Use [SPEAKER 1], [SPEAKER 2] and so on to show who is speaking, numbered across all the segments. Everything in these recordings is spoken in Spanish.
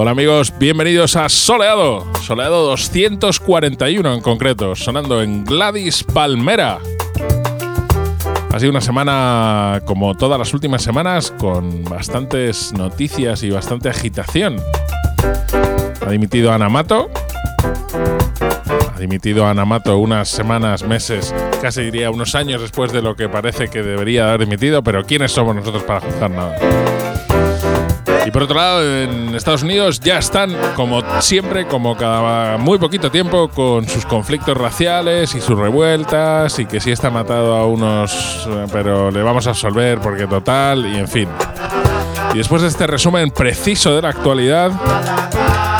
[SPEAKER 1] Hola amigos, bienvenidos a Soleado, Soleado 241 en concreto, sonando en Gladys Palmera. Ha sido una semana, como todas las últimas semanas, con bastantes noticias y bastante agitación. Ha dimitido Ana Mato. Ha dimitido Ana Mato unas semanas, meses, casi diría unos años después de lo que parece que debería haber dimitido, pero ¿quiénes somos nosotros para juzgar nada? Y por otro lado, en Estados Unidos ya están, como siempre, como cada muy poquito tiempo, con sus conflictos raciales y sus revueltas, y que sí está matado a unos, eh, pero le vamos a absolver porque total, y en fin. Y después de este resumen preciso de la actualidad,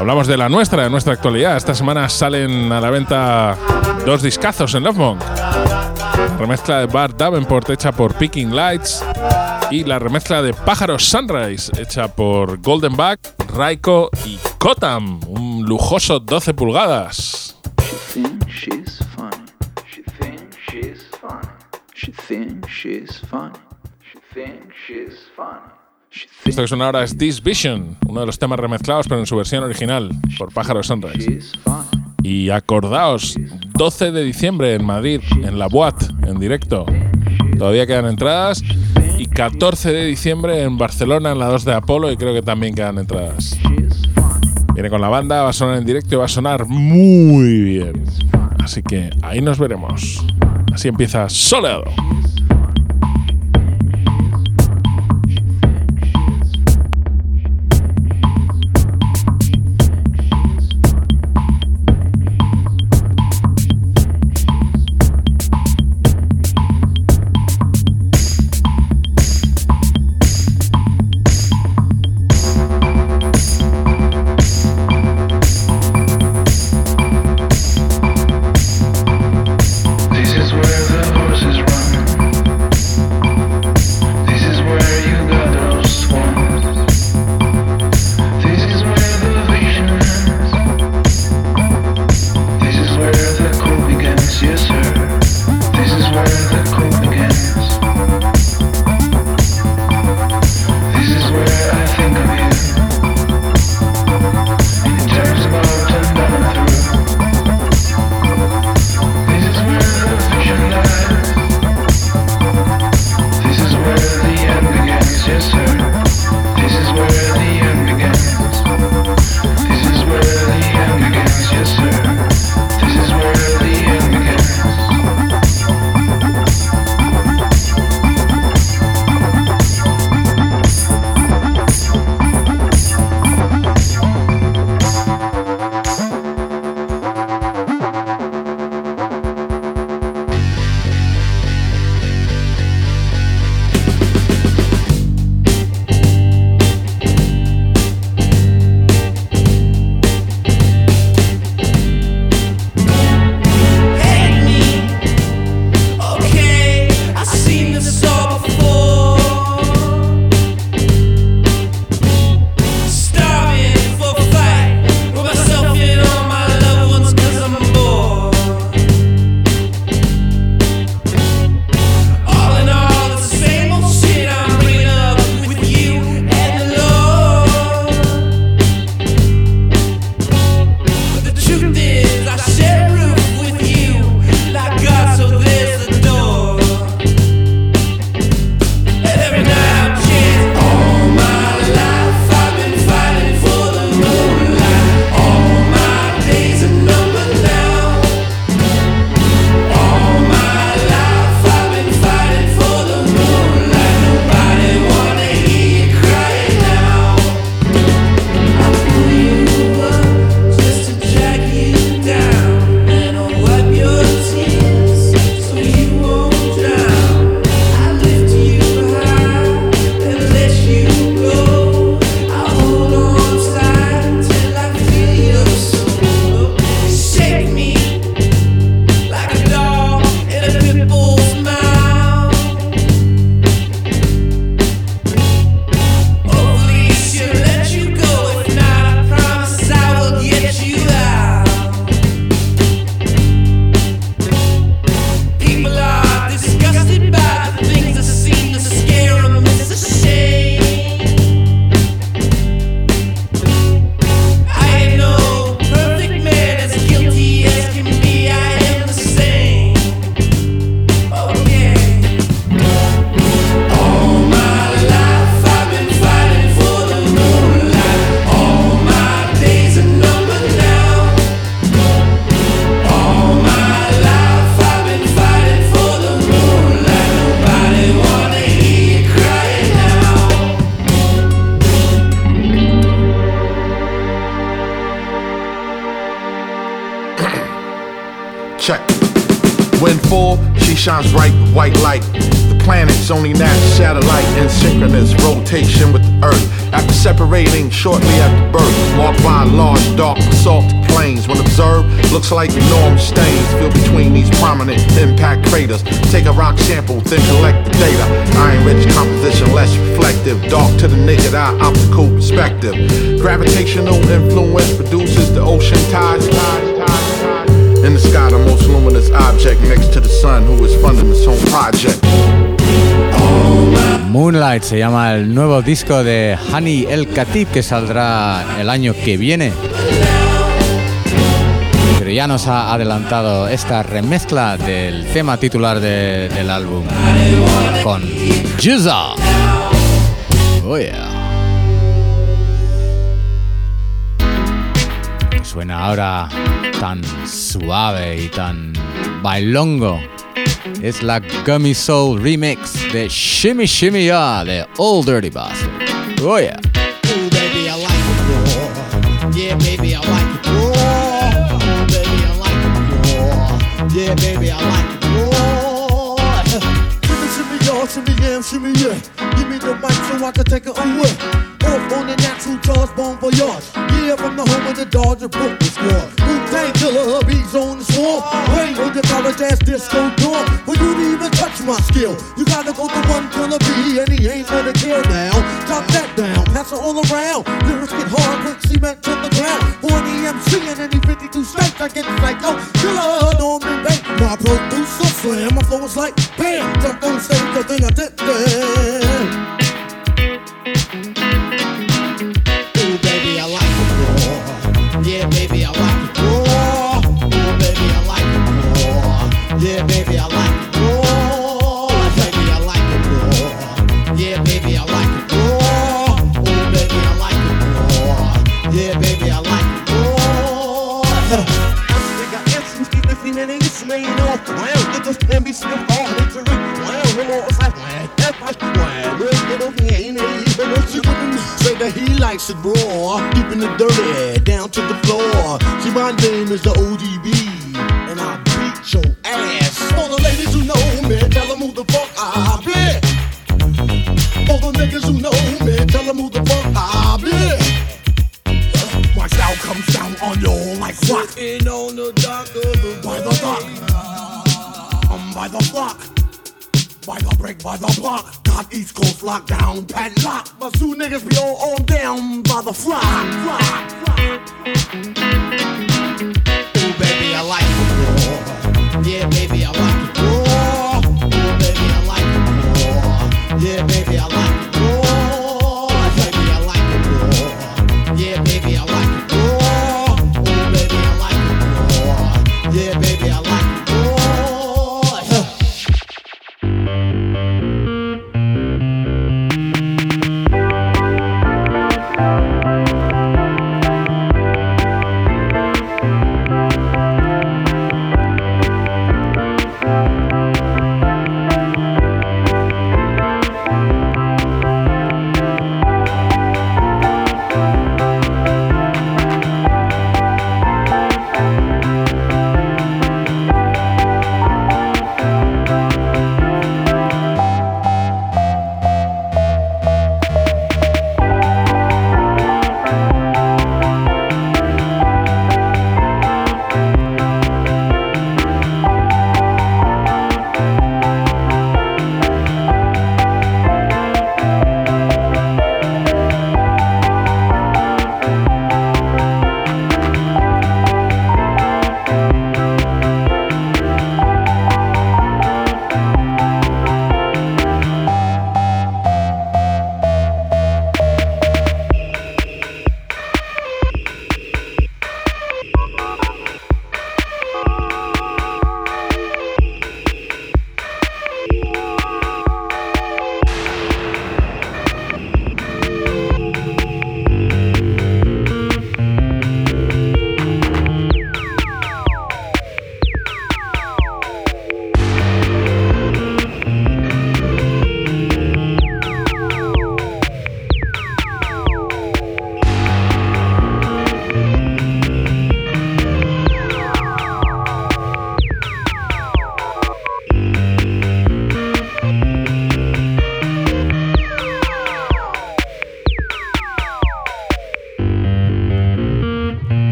[SPEAKER 1] hablamos de la nuestra, de nuestra actualidad. Esta semana salen a la venta dos discazos en Lovemonk. Remezcla de Bart Davenport hecha por Picking Lights y la remezcla de Pájaros Sunrise, hecha por Golden Back, Raiko y Kotam, un lujoso 12 pulgadas. Esto que suena ahora es This Vision, uno de los temas remezclados, pero en su versión original, por Pájaros Sunrise. Y acordaos, 12 de diciembre en Madrid, en la Boat, en directo. Todavía quedan entradas 14 de diciembre en Barcelona, en la 2 de Apolo, y creo que también quedan entradas. Viene con la banda, va a sonar en directo y va a sonar muy bien. Así que ahí nos veremos. Así empieza Soleado.
[SPEAKER 2] Check. When full, she shines bright white light. The planet's only natural satellite in synchronous rotation with the Earth. After separating shortly after birth, walk by large, dark basalt plains. When observed, looks like enormous stains filled between these prominent impact craters. Take a rock sample, then collect the data. Iron rich composition, less reflective. Dark to the naked eye, optical perspective. Gravitational influence produces the ocean tides. In the sky, the most luminous object next to the sun, who is funding its own project.
[SPEAKER 3] Moonlight se llama el nuevo disco de Hani El Khatib que saldrá el año que viene. Pero ya nos ha adelantado esta remezcla del tema titular de- del álbum con Juza. Oh yeah. Suena ahora tan suave y tan bailongo. Es la Gummy Soul remix de Shimmy Shimmy Ya de Old Dirty Bastard. Oh yeah.
[SPEAKER 4] Ooh, baby, I like it raw. Yeah, baby, I like it raw. Ooh, baby, I like it raw. Yeah, baby, I like it raw. Shimmy, shimmy, y'all, shimmy, yeah, shimmy, yeah. Me the mic so I can take it away. Off on the natural charge, bon voyage. Yeah, from the home of the Dodger Brooklyn squad. Wu-Tang killer, bees on the swarm. Rain on your college ass disco door. For you to even touch my skill, you gotta go to one killer B, and he ain't gonna kill now. Drop that down, pass it all around. Lyrics get hard, quick cement to the ground. For an EMC in any 52 states, I get psycho. Killer, Norman Bates. My producer slam, my flow is like bam. Jump on stage, the thing I did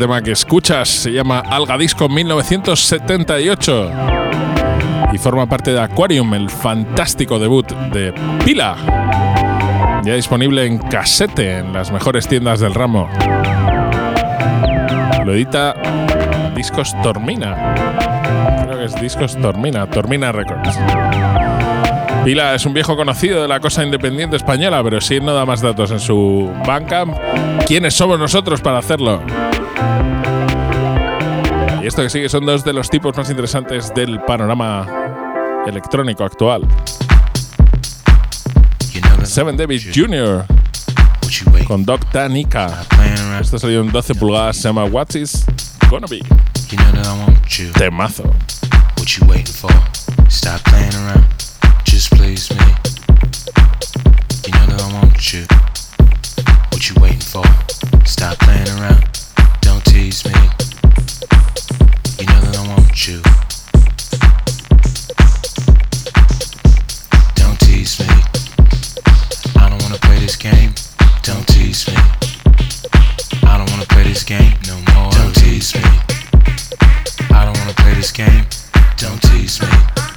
[SPEAKER 1] tema que escuchas se llama Alga Disco 1978 y forma parte de Aquarium, el fantástico debut de Pila. Ya disponible en casete en las mejores tiendas del ramo. Lo edita Discos Tormina. Creo que es Discos Tormina, Tormina Records. Pila es un viejo conocido de la cosa independiente española, pero si no da más datos en su Bandcamp, ¿quiénes somos nosotros para hacerlo? Esto que sigue son dos de los tipos más interesantes del panorama electrónico actual. Seven David Jr. con Doc Tanika. Esto salió en 12 pulgadas, se llama What Is Gonna Be. Temazo.
[SPEAKER 5] What you waiting for? Stop playing around. Just please me. You know that I want you. What you waiting for? Stop playing around. Don't tease me. You know that I want you. Don't tease me. I don't wanna play this game. Don't tease me. I don't wanna play this game no more. Don't tease me. I don't wanna play this game. Don't tease me.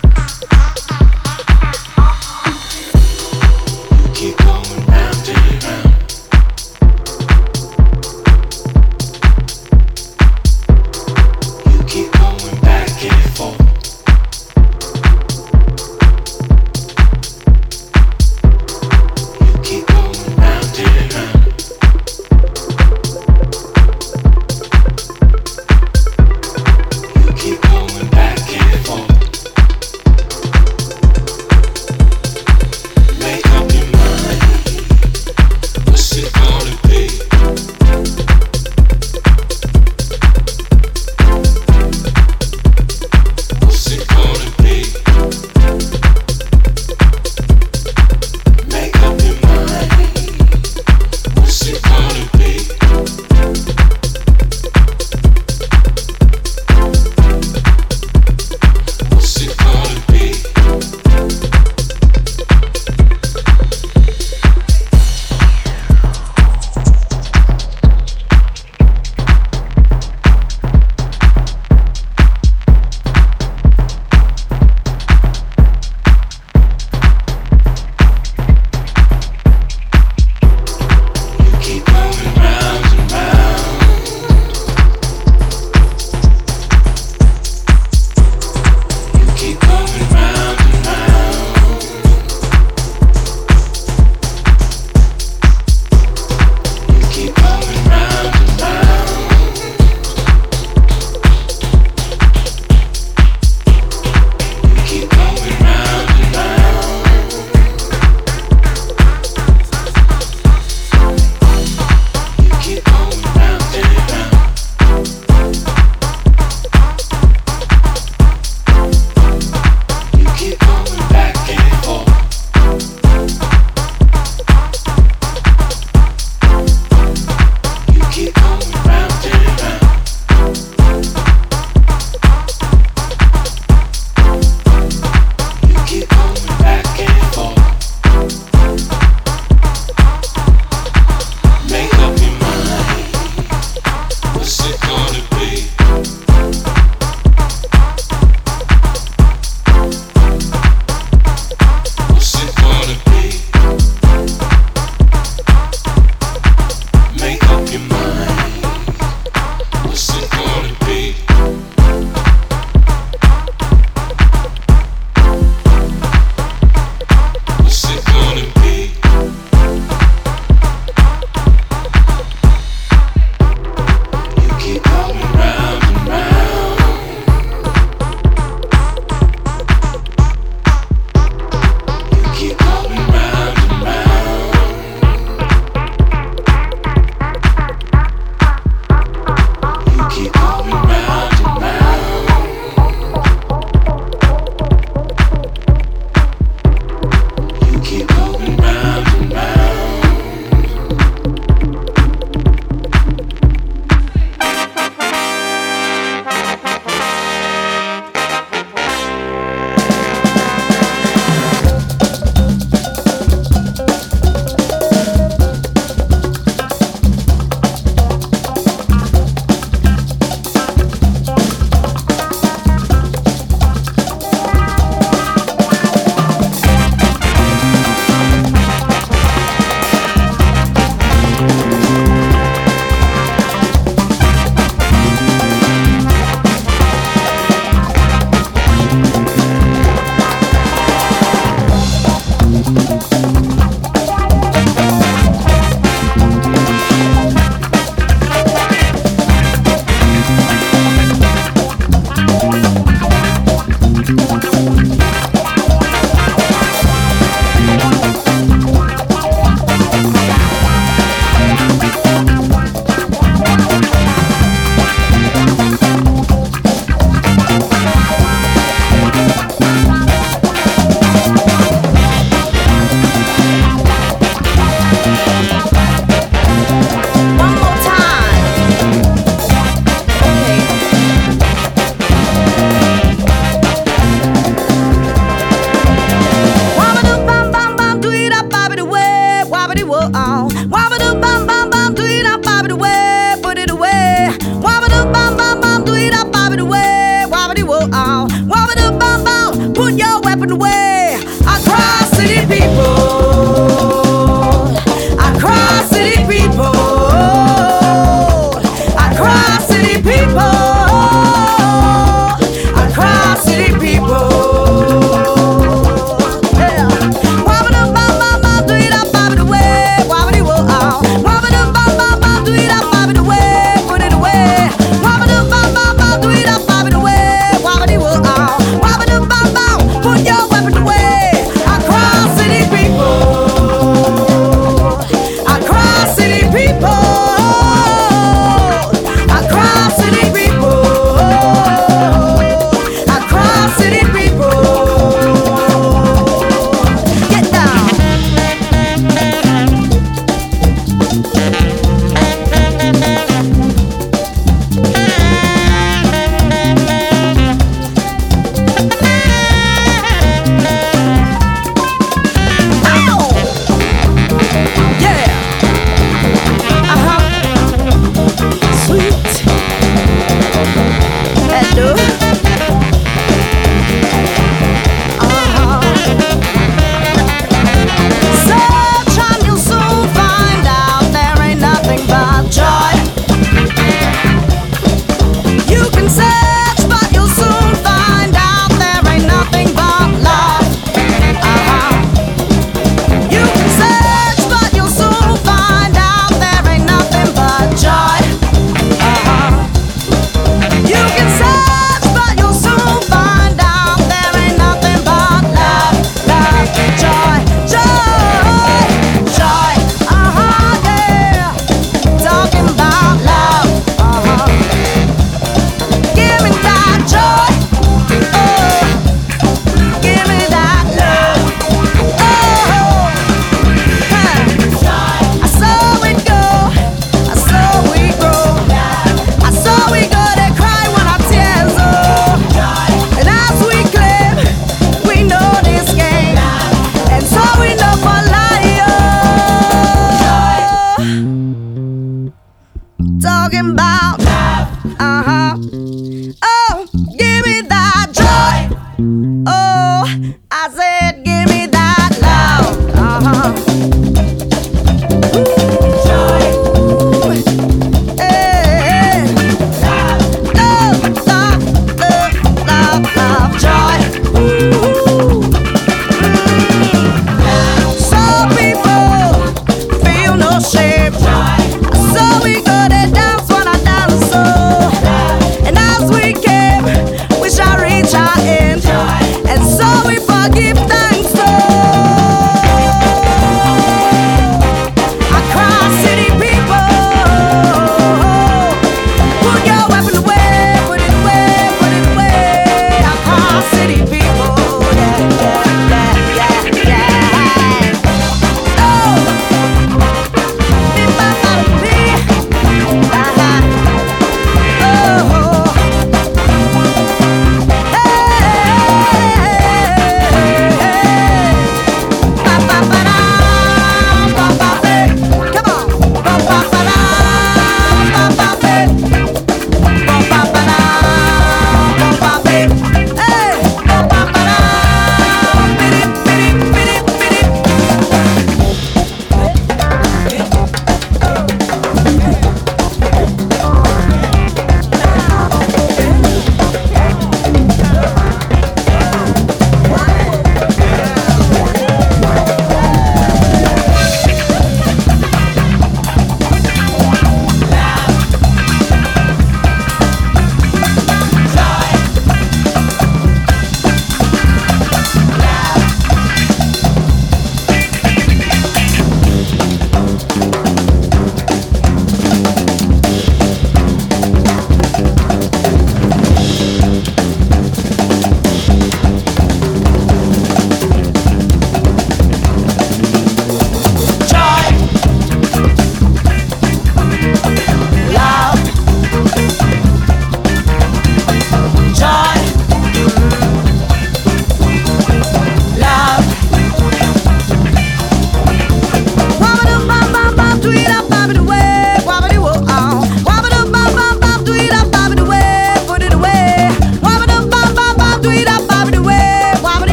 [SPEAKER 6] Forgive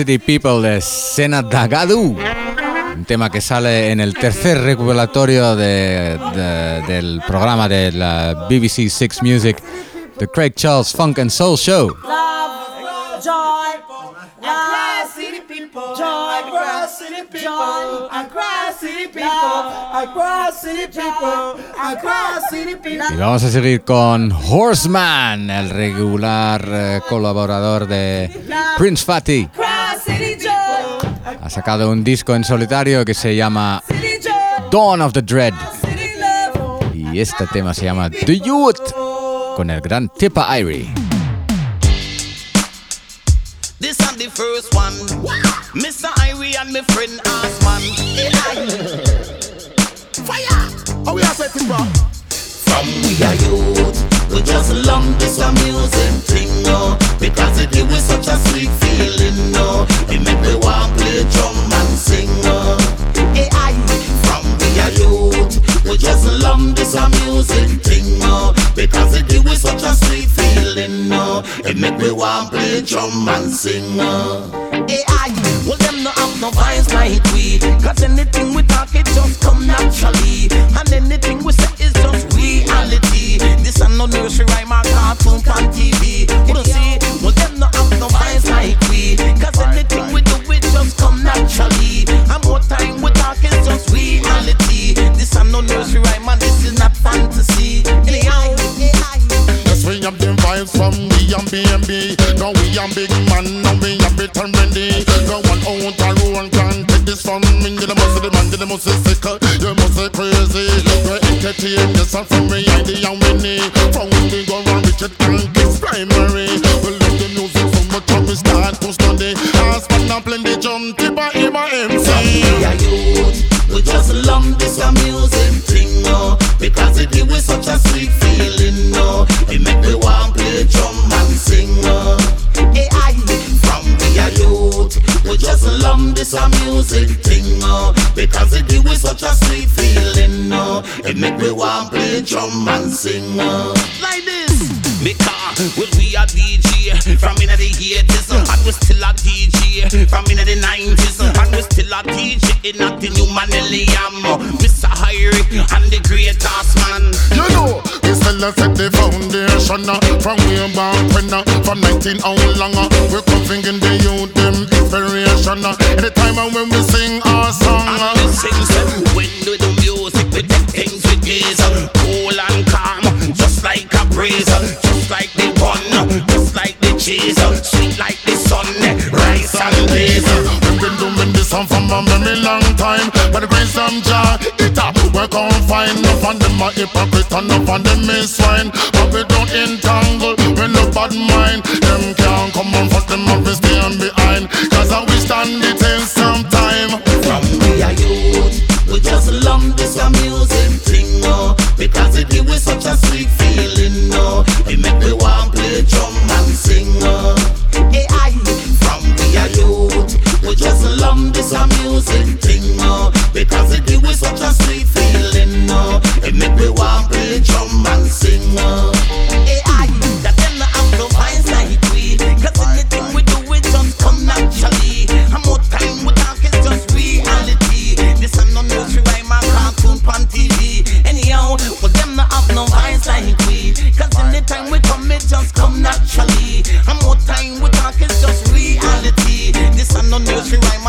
[SPEAKER 6] City People
[SPEAKER 3] de Sena Dagadu. Un tema que sale en el tercer recopilatorio de- de- del programa de la BBC Six Music, The Craig Charles Funk and Soul Show. Y vamos a seguir con Horseman, el regular eh, colaborador de Prince Fatty. Ha sacado un disco en solitario que se llama Dawn of the Dread. Y este tema se llama The Youth con el gran Tippa Irie.
[SPEAKER 7] This I'm the first one. Mr. Irie and my friend Osman.
[SPEAKER 2] Fire! How we are it?
[SPEAKER 7] From we are youth, we just love this amusing thing, no. Because it give us such a sweet feeling, no. It make me want play drum and sing, no. Hey, I, from we are youth, we just love this amusing thing, no. Because it give us such a sweet feeling, no. It make me want play drum and sing, no. Hey, I, well them no have no vibes like we. Cause anything we talk, it just come naturally. And anything we say is just reality. This ain't no nursery rhyme or cartoon on TV. You don't see, well, them no have no vibes like we. Cause anything we do, it just come naturally. And more time we talk, it's just reality. This ain't no nursery rhyme and this is not fantasy. Anyhow,
[SPEAKER 8] Yes, we have them vibes from we and B&B. Now we and big man, now we have it and ready. Go one out oh, a road can take this from me. You must see the man, you must see sick, you must see crazy. Entertain yourself from me, I the and Winnie. From when we go round Richard Kids Primary. We love the music so much and we start to study. Ask man and play the jump, tip him
[SPEAKER 7] we are youth. We just love this music thing, no. Because it us such a sweet love this music thing, no. Because it give us such a sweet feeling, no. It make me want play drum and sing, no. Like this. Because well, we are DJ from in the 80s and we still a DJ from in the 90s and we still a DJ in the new millennium. Mr. Hyrie and the greatest man.
[SPEAKER 8] You know, we still a set the foundation uh, From way back when uh, From 19 how long uh, We're covering in the youth them inspiration Anytime uh, when we sing our song
[SPEAKER 7] And we sing some when we do music, we take things with ease. Cool and calm, just like a breeze. Just like the bun, just like the cheese. Sweet like the sun, rice and peas.
[SPEAKER 8] We've been doing this song for a very long time But the grace of Jah, it up We can't find Enough of them are hypocrite Enough of them is swine But we don't entangle
[SPEAKER 7] it give us such a sweet feeling, no. It make me want play drum and sing, no. Hey, I, from are youth, we just love this a music thing, no. Because it give us such a sweet feeling, no. It make me want play drum and sing, no. Talk, it's just reality. This ain't no nursery rhyme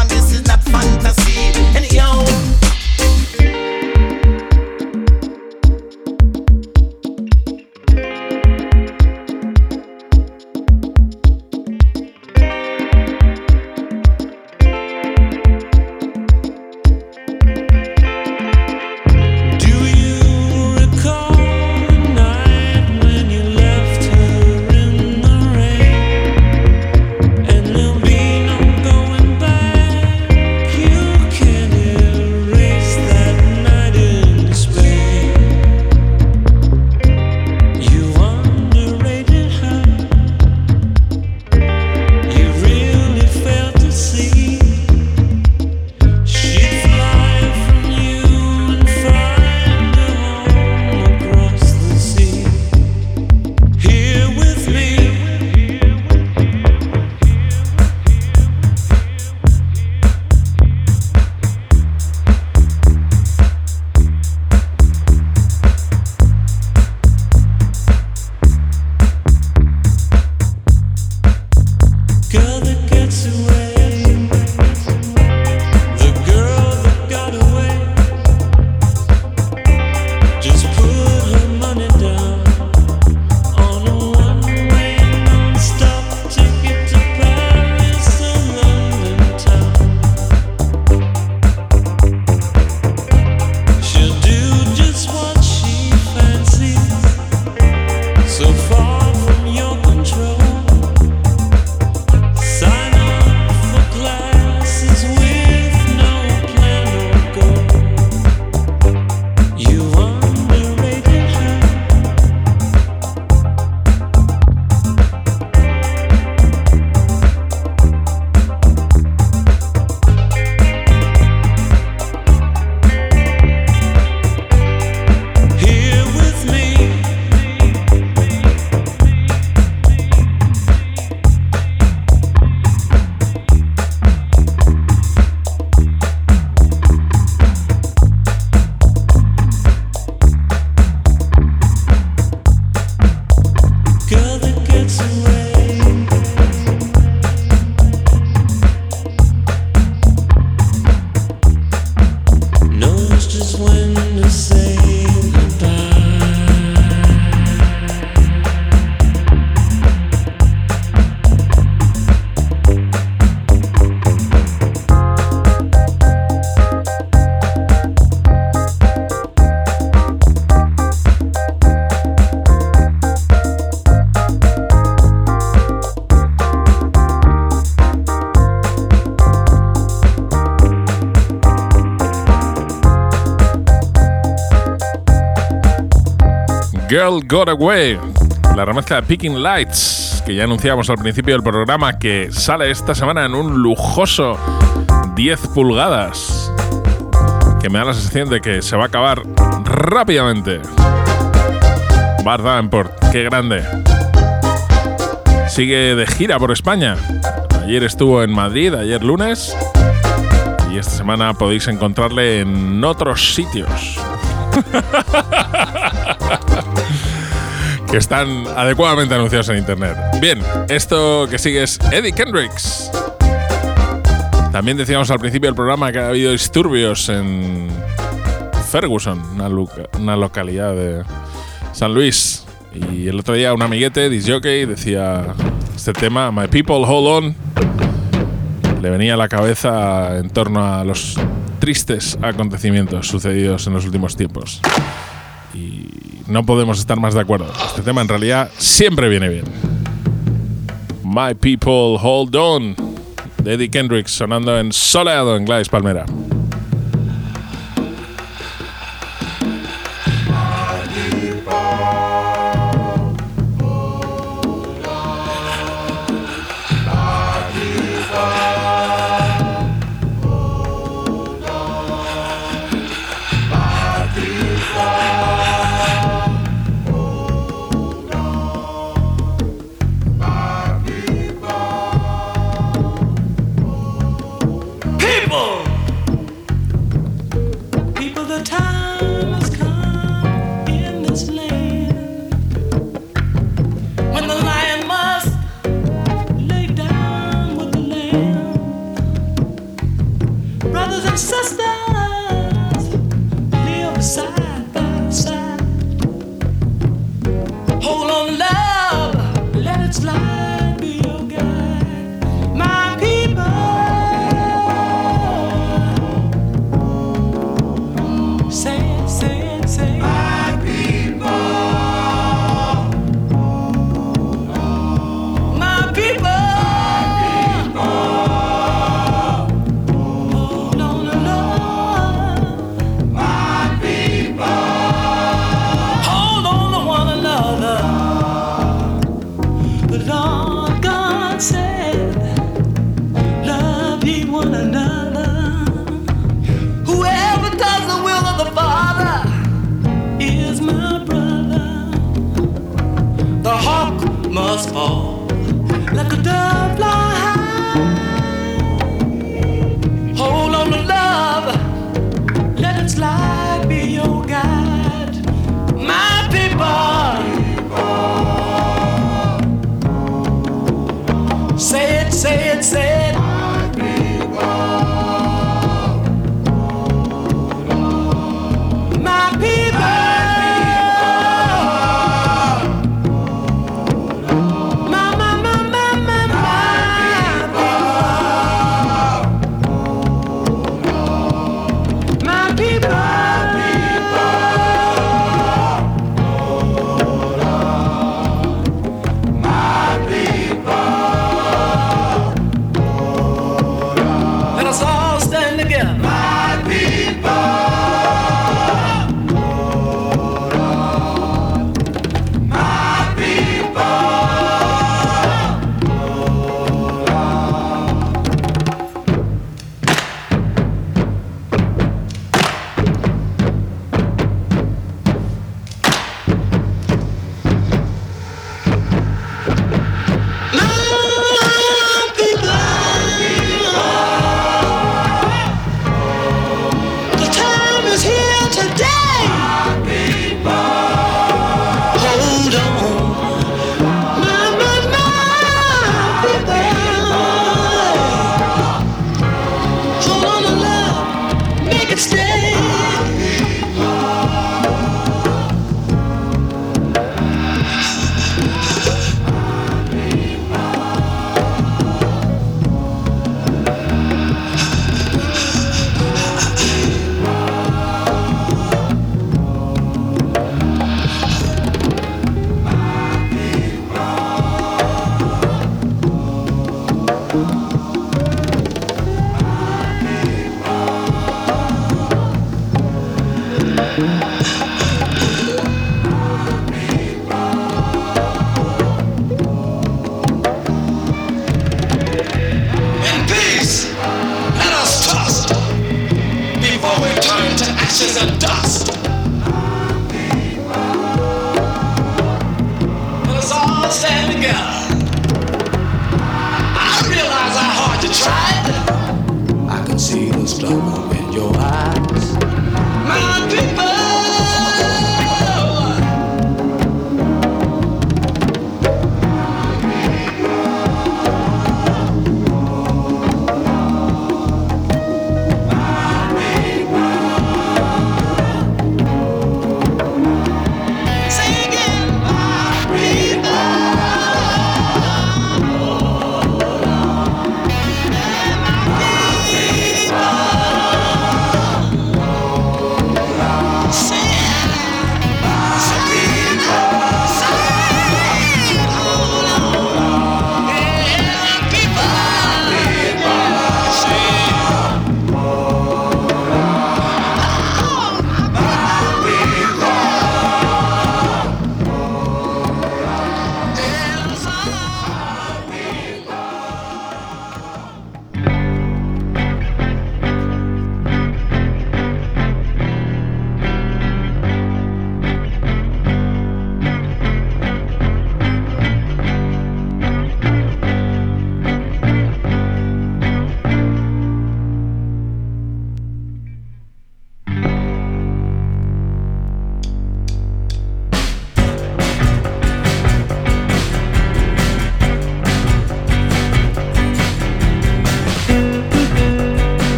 [SPEAKER 1] Girl Got Away, la remezcla de Picking Lights, que ya anunciamos al principio del programa que sale esta semana en un lujoso 10 pulgadas, que me da la sensación de que se va a acabar rápidamente. Bart Davenport, qué grande. Sigue de gira por España. Ayer estuvo en Madrid, ayer lunes, y esta semana podéis encontrarle en otros sitios. que están adecuadamente anunciados en internet. Bien, esto que sigue es Eddie Kendricks. También decíamos al principio del programa que ha habido disturbios en Ferguson, una, localidad de San Luis. Y el otro día un amiguete, disjockey, decía este tema, My People Hold On, le venía a la cabeza en torno a los tristes acontecimientos sucedidos en los últimos tiempos. No podemos estar más de acuerdo. Este tema en realidad siempre viene bien. My People Hold On de Eddie Kendricks sonando en soleado en Gladys Palmera.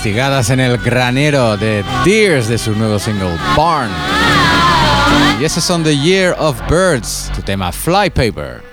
[SPEAKER 3] castigadas en el granero de Deers de su nuevo single Barn. Y esos son The Year of Birds, tu tema Flypaper.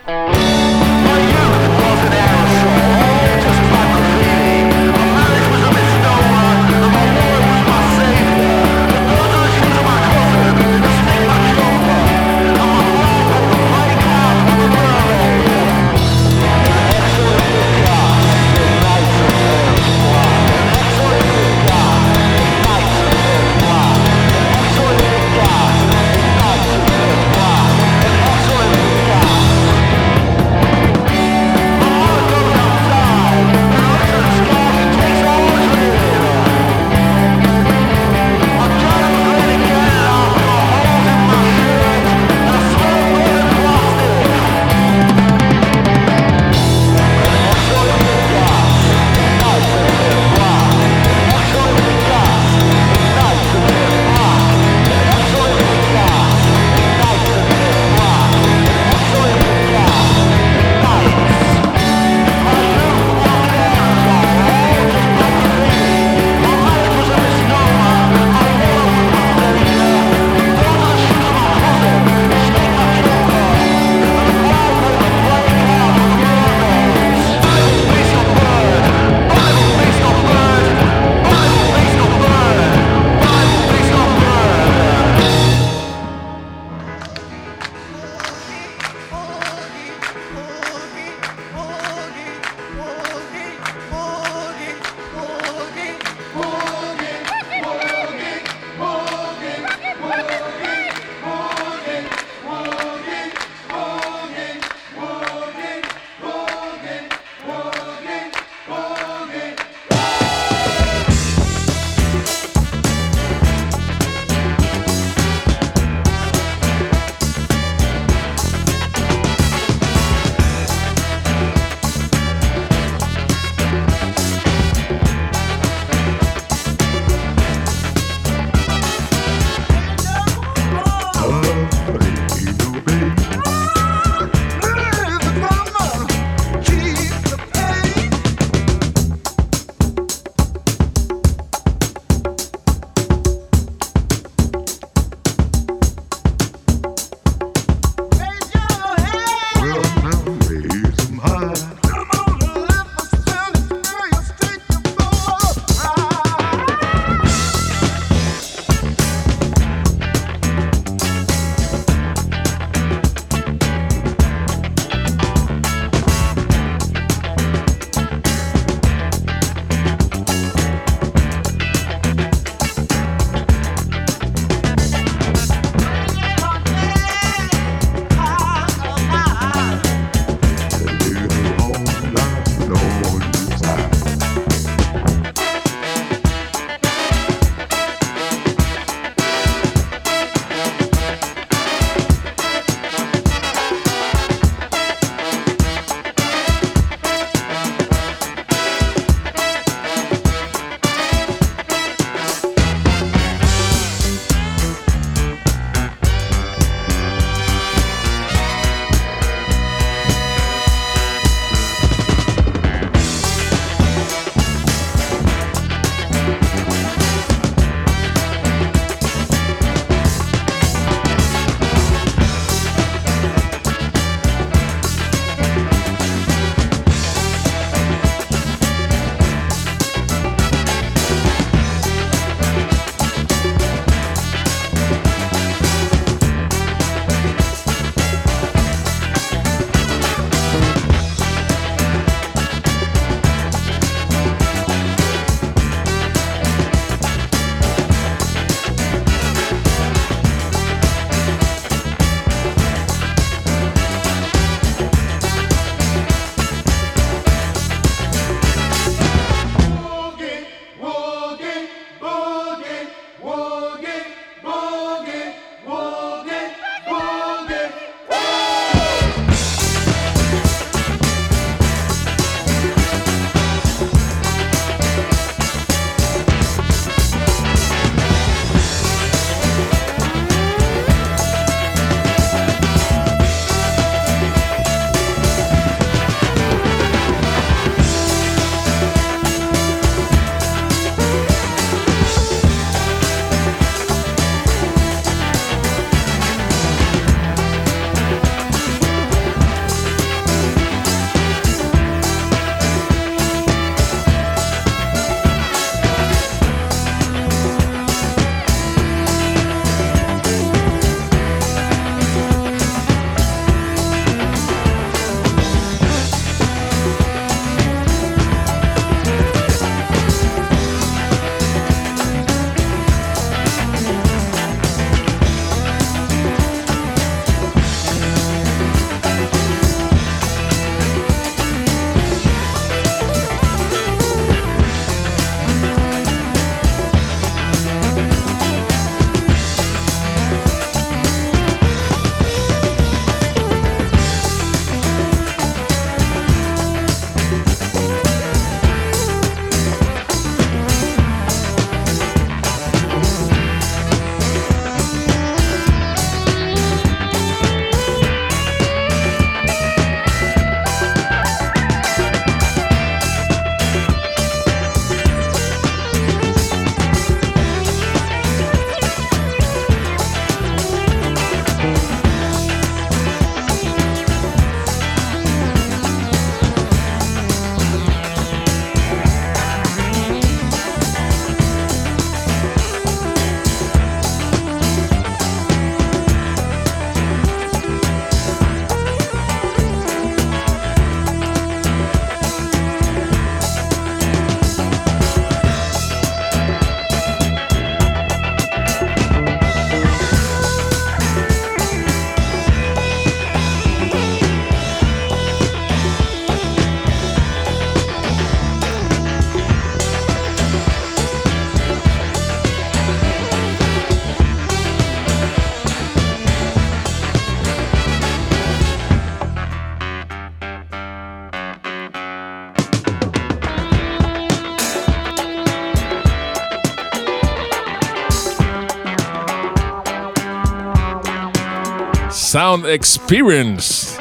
[SPEAKER 9] Sound Experience.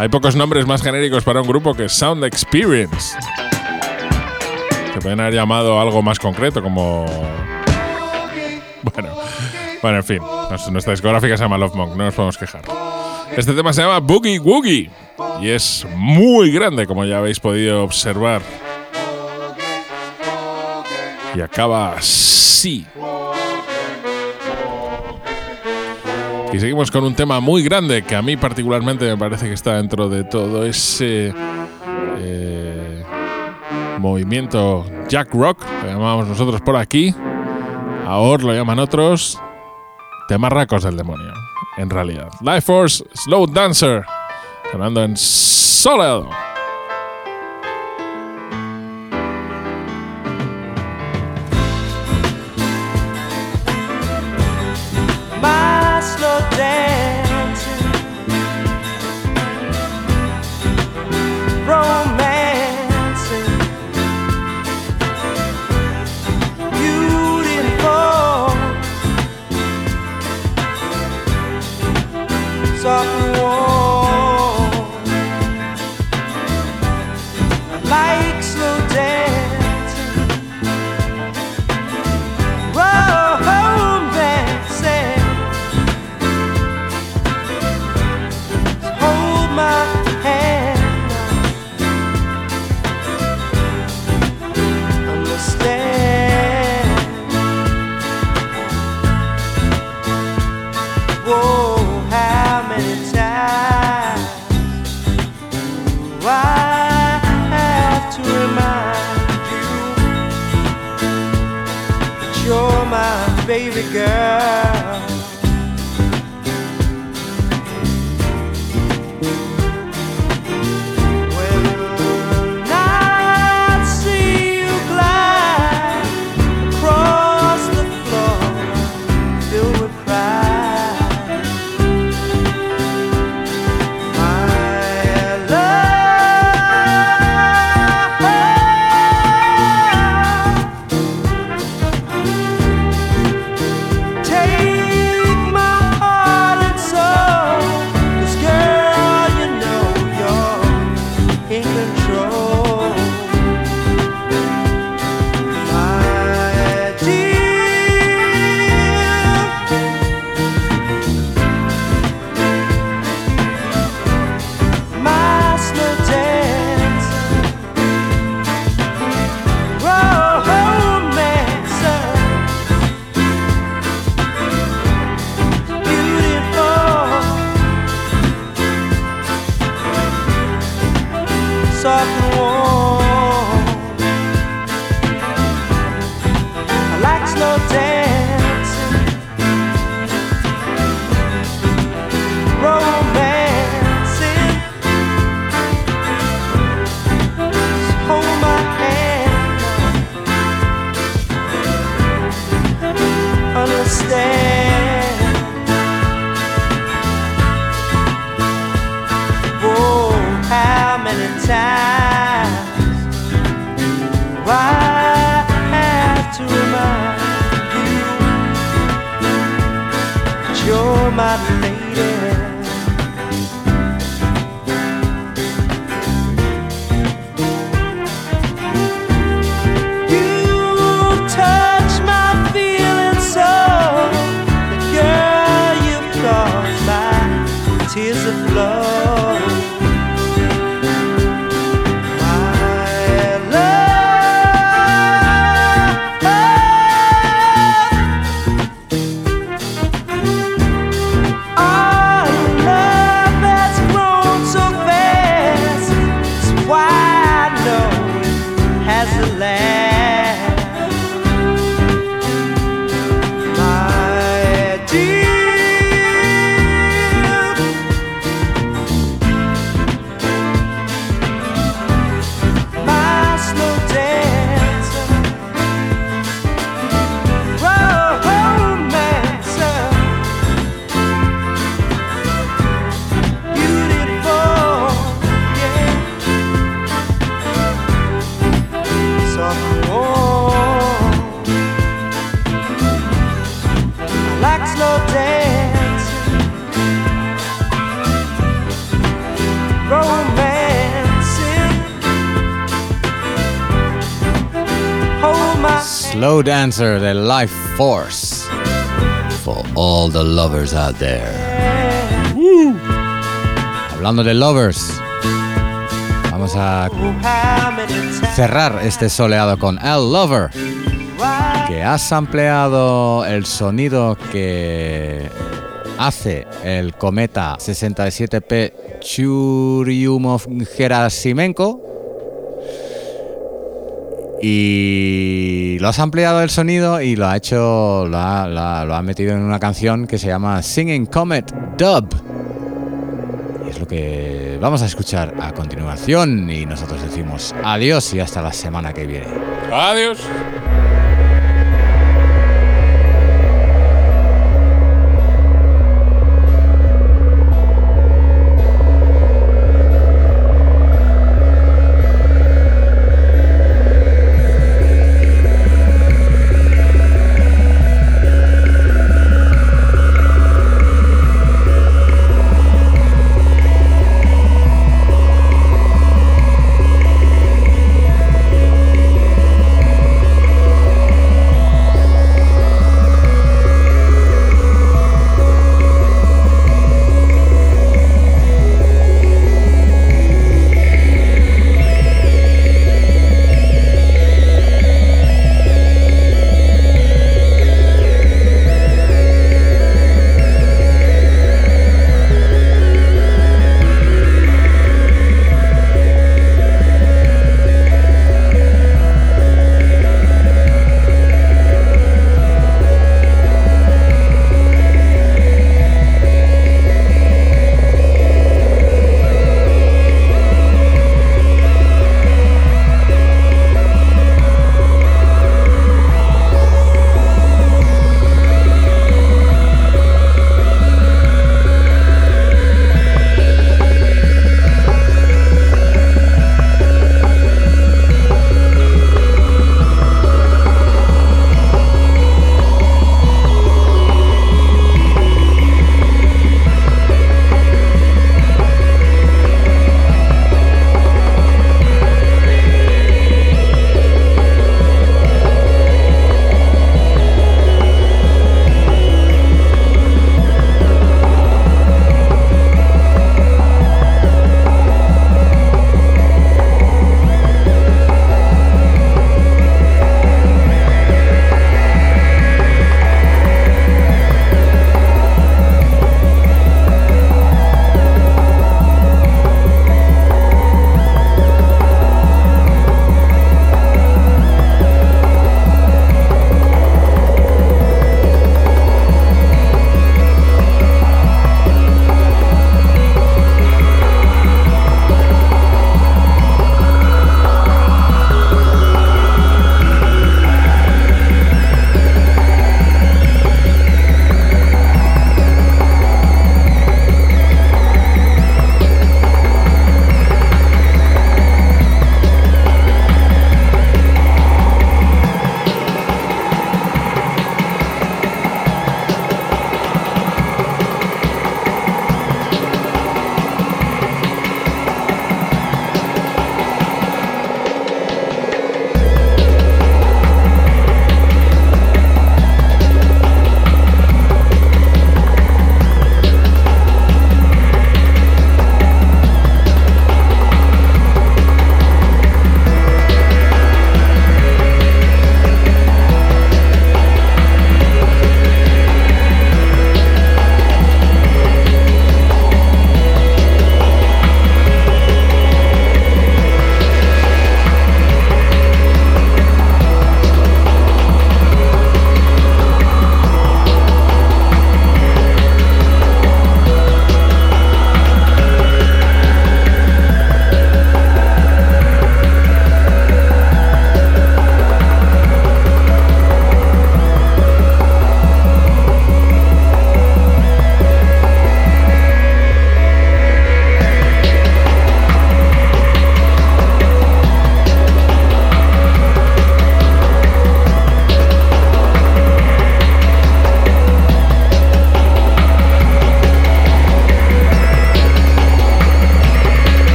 [SPEAKER 9] Hay pocos nombres más genéricos para un grupo que Sound Experience. Se pueden haber llamado algo más concreto, como. Bueno, bueno, en fin. Nuestra- discográfica se llama Love Monk, no nos podemos quejar. Este tema se llama Boogie Woogie y es muy grande, como ya habéis podido observar. Y acaba así. Y seguimos con un tema muy grande que a mí particularmente me parece que está dentro de todo ese eh, movimiento Jack Rock, lo llamamos nosotros por aquí. Ahora lo llaman otros. Temarracos del demonio, en realidad. Life Force Slow Dancer, sonando en Soleado.
[SPEAKER 10] Slow Dancer
[SPEAKER 3] de Life Force. For all the lovers out there. Hablando de lovers, vamos a cerrar este soleado con El Lover, que ha sampleado el sonido que hace el cometa 67P Churyumov-Gerasimenko y lo has ampliado el sonido y lo ha hecho, lo ha, lo ha- metido en una canción que se llama Singing Comet Dub. Y es lo que vamos a escuchar a continuación y nosotros decimos adiós y hasta la semana que viene.
[SPEAKER 1] Adiós.